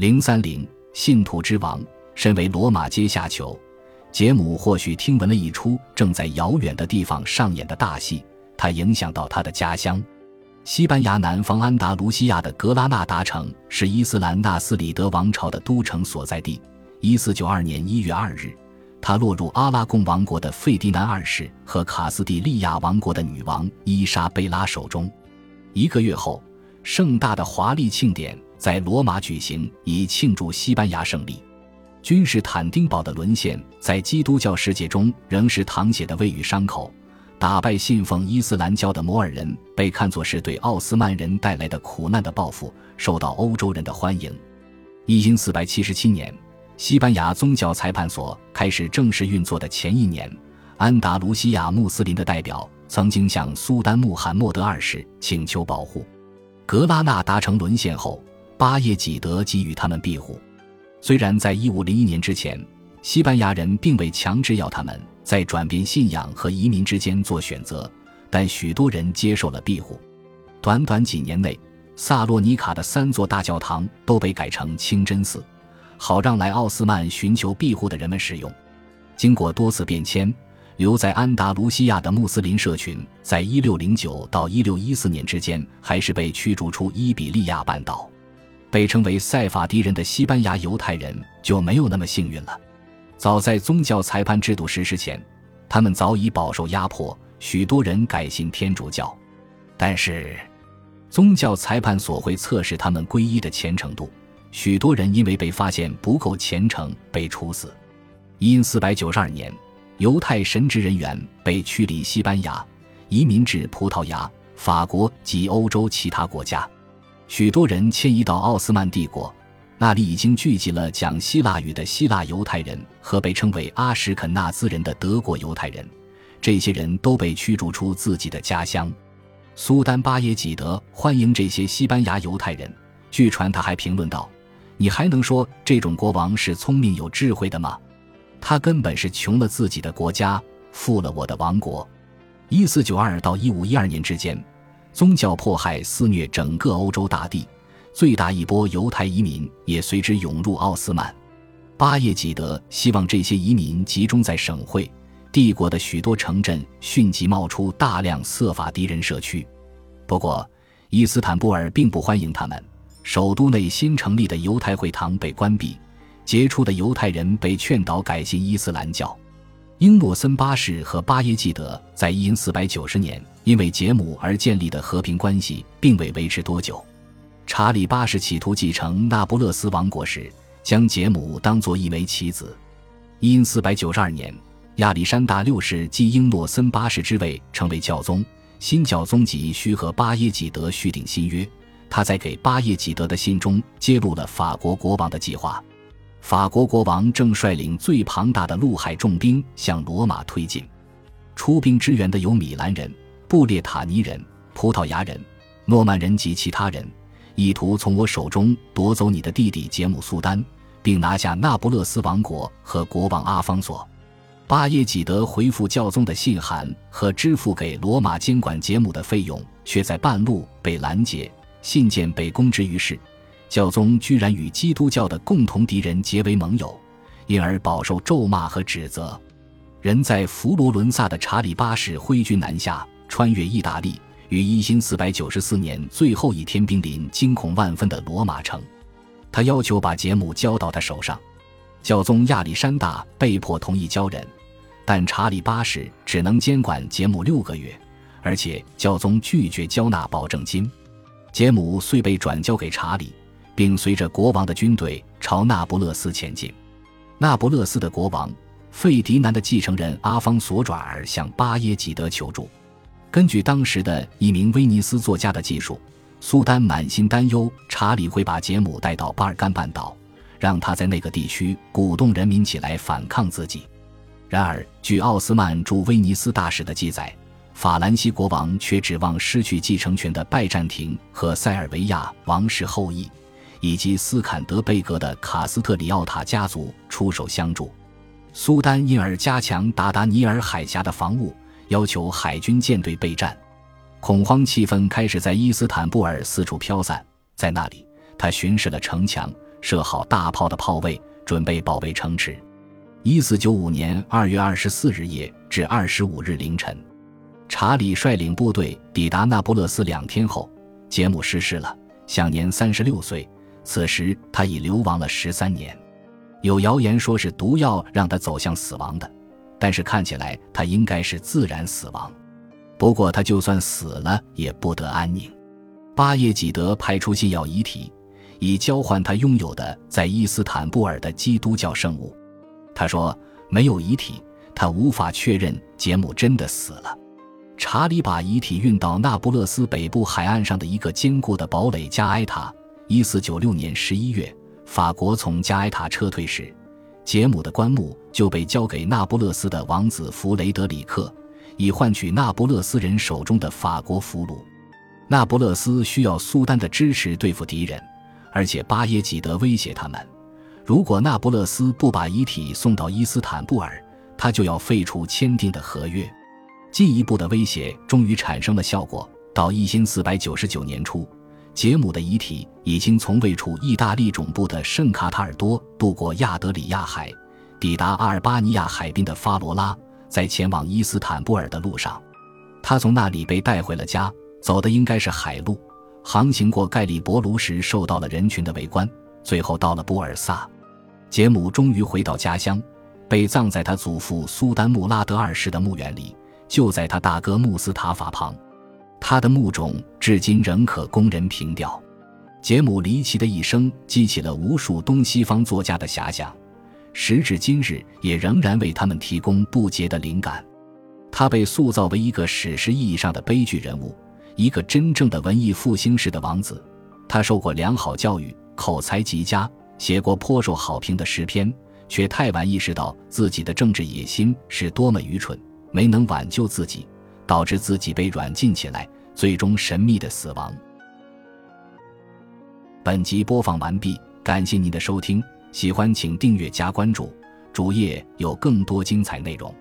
零三零，信徒之王，身为罗马阶下囚，杰姆或许听闻了一出正在遥远的地方上演的大戏，它影响到他的家乡。西班牙南方安达卢西亚的格拉纳达城是伊斯兰纳斯里德王朝的都城所在地。一四九二年一月二日，它落入阿拉贡王国的费迪南二世和卡斯蒂利亚王国的女王伊莎贝拉手中。一个月后，盛大的华丽庆典在罗马举行，以庆祝西班牙胜利。君士坦丁堡的沦陷，在基督教世界中仍是淌血的未愈伤口。打败信奉伊斯兰教的摩尔人，被看作是对奥斯曼人带来的苦难的报复，受到欧洲人的欢迎。一因四百七十七年，西班牙宗教裁判所开始正式运作的前一年，安达卢西亚穆斯林的代表曾经向苏丹穆罕默德二世请求保护。格拉纳达城沦陷后，巴耶济德给予他们庇护。虽然在一五零一年之前，西班牙人并未强制要他们。在转变信仰和移民之间做选择，但许多人接受了庇护。短短几年内，萨洛尼卡的三座大教堂都被改成清真寺，好让来奥斯曼寻求庇护的人们使用。经过多次变迁，留在安达卢西亚的穆斯林社群，在1609到1614年之间，还是被驱逐出伊比利亚半岛。被称为塞法迪人的西班牙犹太人就没有那么幸运了。早在宗教裁判制度实施前，他们早已饱受压迫，许多人改信天主教。但是，宗教裁判所会测试他们皈依的虔诚度，许多人因为被发现不够虔诚被处死。因四百九十二年，犹太神职人员被驱离西班牙，移民至葡萄牙、法国及欧洲其他国家，许多人迁移到奥斯曼帝国。那里已经聚集了讲希腊语的希腊犹太人和被称为阿什肯纳兹人的德国犹太人，这些人都被驱逐出自己的家乡。苏丹巴耶济德欢迎这些西班牙犹太人。据传他还评论道：“你还能说这种国王是聪明有智慧的吗？他根本是穷了自己的国家，富了我的王国。”一四九二到一五一二年之间，宗教迫害肆虐整个欧洲大地。最大一波犹太移民也随之涌入奥斯曼。巴耶济德希望这些移民集中在省会帝国的许多城镇，迅即冒出大量色法敌人社区。不过，伊斯坦布尔并不欢迎他们。首都内新成立的犹太会堂被关闭，杰出的犹太人被劝导改信伊斯兰教。英诺森八世和巴耶济德在一四百九十年因为杰姆而建立的和平关系，并未维持多久。查理八世企图继承那不勒斯王国时，将杰姆当作一枚棋子。因四百九十二年，亚历山大六世继英诺森八世之位，成为教宗。新教宗急需和巴耶济德续订新约。他在给巴耶济德的信中揭露了法国国王的计划。法国国王正率领最庞大的陆海重兵向罗马推进。出兵支援的有米兰人、布列塔尼人、葡萄牙人、诺曼人及其他人。意图从我手中夺走你的弟弟杰姆苏丹，并拿下那不勒斯王国和国王阿方索。巴耶济德回复教宗的信函和支付给罗马监管杰姆的费用，却在半路被拦截，信件被公之于世。教宗居然与基督教的共同敌人结为盟友，因而饱受咒骂和指责。人在佛罗伦萨的查理八世挥军南下，穿越意大利。于一四四百九十四年最后一天，兵临惊恐万分的罗马城，他要求把杰姆交到他手上。教宗亚历山大被迫同意交人，但查理八世只能监管杰姆六个月，而且教宗拒绝交纳保证金。杰姆遂被转交给查理，并随着国王的军队朝那不勒斯前进。那不勒斯的国王费迪南的继承人阿方索转而向巴耶济德求助。根据当时的一名威尼斯作家的记述，苏丹满心担忧查理会把杰姆带到巴尔干半岛，让他在那个地区鼓动人民起来反抗自己。然而，据奥斯曼驻威尼斯大使的记载，法兰西国王却指望失去继承权的拜占庭和塞尔维亚王室后裔，以及斯坎德贝格的卡斯特里奥塔家族出手相助。苏丹因而加强达达尼尔海峡的防务。要求海军舰队备战，恐慌气氛开始在伊斯坦布尔四处飘散。在那里，他巡视了城墙，设好大炮的炮位，准备保卫城池。一四九五年二月二十四日夜至二十五日凌晨，查理率领部队抵达那不勒斯。两天后，杰姆逝世了，享年三十六岁。此时他已流亡了十三年。有谣言说是毒药让他走向死亡的，但是看起来他应该是自然死亡。不过他就算死了，也不得安宁。巴耶济德派出信要遗体，以交换他拥有的在伊斯坦布尔的基督教圣物。他说：“没有遗体，他无法确认杰姆真的死了。”查理把遗体运到那不勒斯北部海岸上的一个坚固的堡垒加埃塔。一四九六年十一月，法国从加埃塔撤退时，杰姆的棺木就被交给那不勒斯的王子弗雷德里克，以换取那不勒斯人手中的法国俘虏。那不勒斯需要苏丹的支持对付敌人，而且巴耶济德威胁他们：如果那不勒斯不把遗体送到伊斯坦布尔，他就要废除签订的合约。进一步的威胁终于产生了效果。到一四四百九九年初，杰姆的遗体已经从位处意大利总部的圣卡塔尔多渡过亚德里亚海，抵达阿尔巴尼亚海滨的发罗拉。在前往伊斯坦布尔的路上，他从那里被带回了家。走的应该是海路，航行过盖里博卢时受到了人群的围观，最后到了布尔萨。杰姆终于回到家乡，被葬在他祖父苏丹穆拉德二世的墓园里，就在他大哥穆斯塔法旁。他的墓冢至今仍可供人凭吊。杰姆离奇的一生激起了无数东西方作家的遐想，时至今日也仍然为他们提供不竭的灵感。他被塑造为一个史诗意义上的悲剧人物。一个真正的文艺复兴式的王子，他受过良好教育，口才极佳，写过颇受好评的诗篇，却太晚意识到自己的政治野心是多么愚蠢，没能挽救自己，导致自己被软禁起来，最终神秘的死亡。本集播放完毕，感谢您的收听，喜欢请订阅加关注，主页有更多精彩内容。